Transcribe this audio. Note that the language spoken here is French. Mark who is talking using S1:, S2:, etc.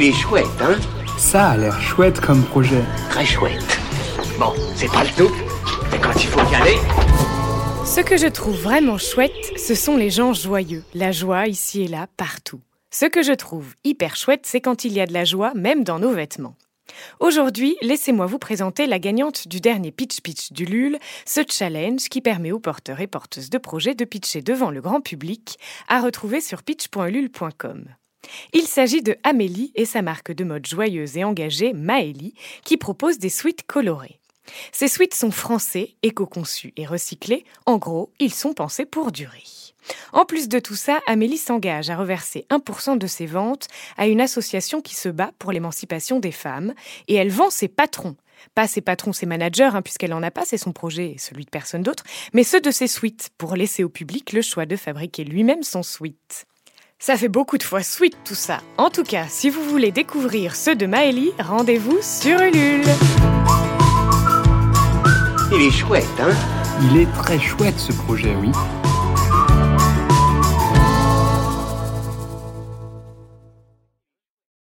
S1: Il est chouette, hein
S2: Ça a l'air chouette comme projet.
S1: Très chouette. Bon, c'est pas le tout, mais quand il faut y aller...
S3: Ce que je trouve vraiment chouette, ce sont les gens joyeux. La joie ici et là, partout. Ce que je trouve hyper chouette, c'est quand il y a de la joie, même dans nos vêtements. Aujourd'hui, laissez-moi vous présenter la gagnante du dernier Pitch Pitch du LUL, ce challenge qui permet aux porteurs et porteuses de projets de pitcher devant le grand public, à retrouver sur pitch.lul.com. Il s'agit de Amélie et sa marque de mode joyeuse et engagée, Maëlie, qui propose des suites colorées. Ces suites sont français, éco-conçus et recyclés. En gros, ils sont pensés pour durer. En plus de tout ça, Amélie s'engage à reverser 1% de ses ventes à une association qui se bat pour l'émancipation des femmes et elle vend ses patrons. Pas ses patrons, ses managers, hein, puisqu'elle n'en a pas, c'est son projet et celui de personne d'autre, mais ceux de ses suites, pour laisser au public le choix de fabriquer lui-même son suite. Ça fait beaucoup de fois suite tout ça. En tout cas, si vous voulez découvrir ceux de Maëlie, rendez-vous sur Ulule.
S1: Il est chouette, hein?
S2: Il est très chouette ce projet, oui.